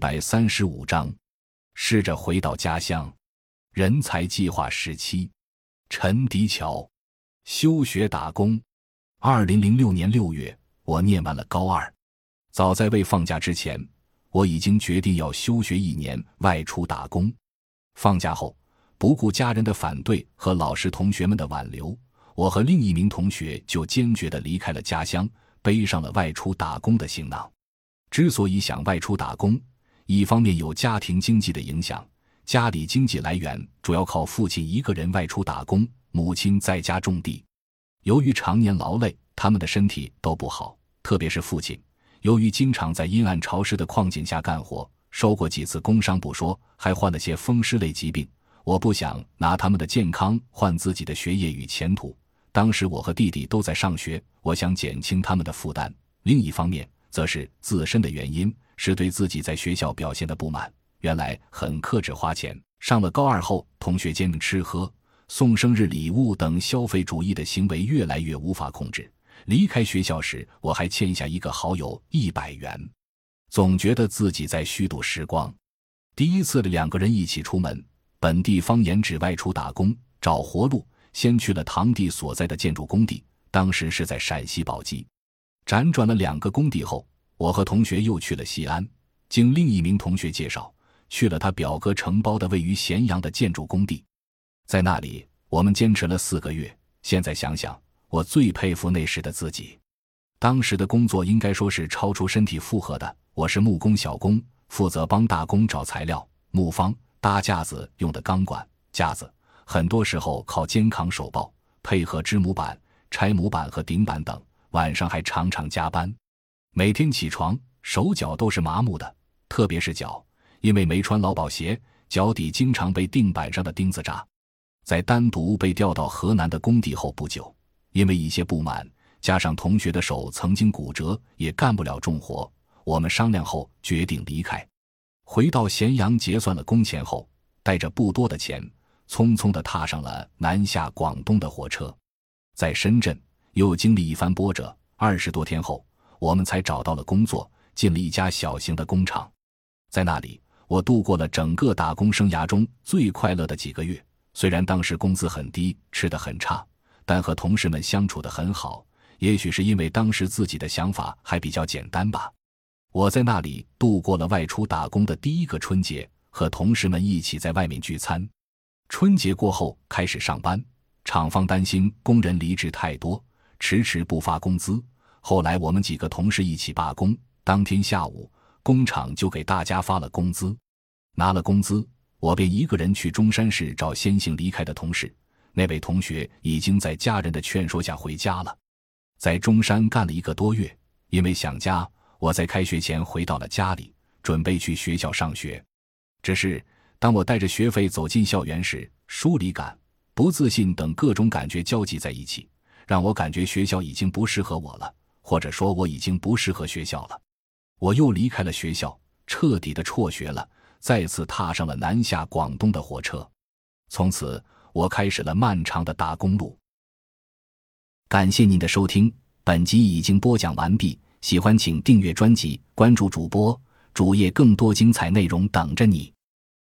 百三十五章，试着回到家乡。人才计划时期，陈迪桥，休学打工。二零零六年六月，我念完了高二。早在未放假之前，我已经决定要休学一年，外出打工。放假后，不顾家人的反对和老师同学们的挽留，我和另一名同学就坚决的离开了家乡，背上了外出打工的行囊。之所以想外出打工，一方面有家庭经济的影响，家里经济来源主要靠父亲一个人外出打工，母亲在家种地。由于常年劳累，他们的身体都不好，特别是父亲，由于经常在阴暗潮湿的矿井下干活，受过几次工伤不说，还患了些风湿类疾病。我不想拿他们的健康换自己的学业与前途。当时我和弟弟都在上学，我想减轻他们的负担。另一方面，则是自身的原因，是对自己在学校表现的不满。原来很克制花钱，上了高二后，同学间吃喝、送生日礼物等消费主义的行为越来越无法控制。离开学校时，我还欠下一个好友一百元，总觉得自己在虚度时光。第一次的两个人一起出门，本地方言指外出打工找活路，先去了堂弟所在的建筑工地，当时是在陕西宝鸡。辗转了两个工地后，我和同学又去了西安，经另一名同学介绍，去了他表哥承包的位于咸阳的建筑工地。在那里，我们坚持了四个月。现在想想，我最佩服那时的自己。当时的工作应该说是超出身体负荷的。我是木工小工，负责帮大工找材料、木方、搭架子用的钢管架子，很多时候靠肩扛手抱，配合支模板、拆模板和顶板等。晚上还常常加班，每天起床手脚都是麻木的，特别是脚，因为没穿劳保鞋，脚底经常被钉板上的钉子扎。在单独被调到河南的工地后不久，因为一些不满，加上同学的手曾经骨折，也干不了重活。我们商量后决定离开，回到咸阳结算了工钱后，带着不多的钱，匆匆地踏上了南下广东的火车，在深圳。又经历一番波折，二十多天后，我们才找到了工作，进了一家小型的工厂。在那里，我度过了整个打工生涯中最快乐的几个月。虽然当时工资很低，吃的很差，但和同事们相处的很好。也许是因为当时自己的想法还比较简单吧。我在那里度过了外出打工的第一个春节，和同事们一起在外面聚餐。春节过后开始上班，厂方担心工人离职太多。迟迟不发工资，后来我们几个同事一起罢工。当天下午，工厂就给大家发了工资。拿了工资，我便一个人去中山市找先行离开的同事。那位同学已经在家人的劝说下回家了。在中山干了一个多月，因为想家，我在开学前回到了家里，准备去学校上学。只是当我带着学费走进校园时，疏离感、不自信等各种感觉交集在一起。让我感觉学校已经不适合我了，或者说我已经不适合学校了。我又离开了学校，彻底的辍学了，再次踏上了南下广东的火车。从此，我开始了漫长的打工路。感谢您的收听，本集已经播讲完毕。喜欢请订阅专辑，关注主播主页，更多精彩内容等着你。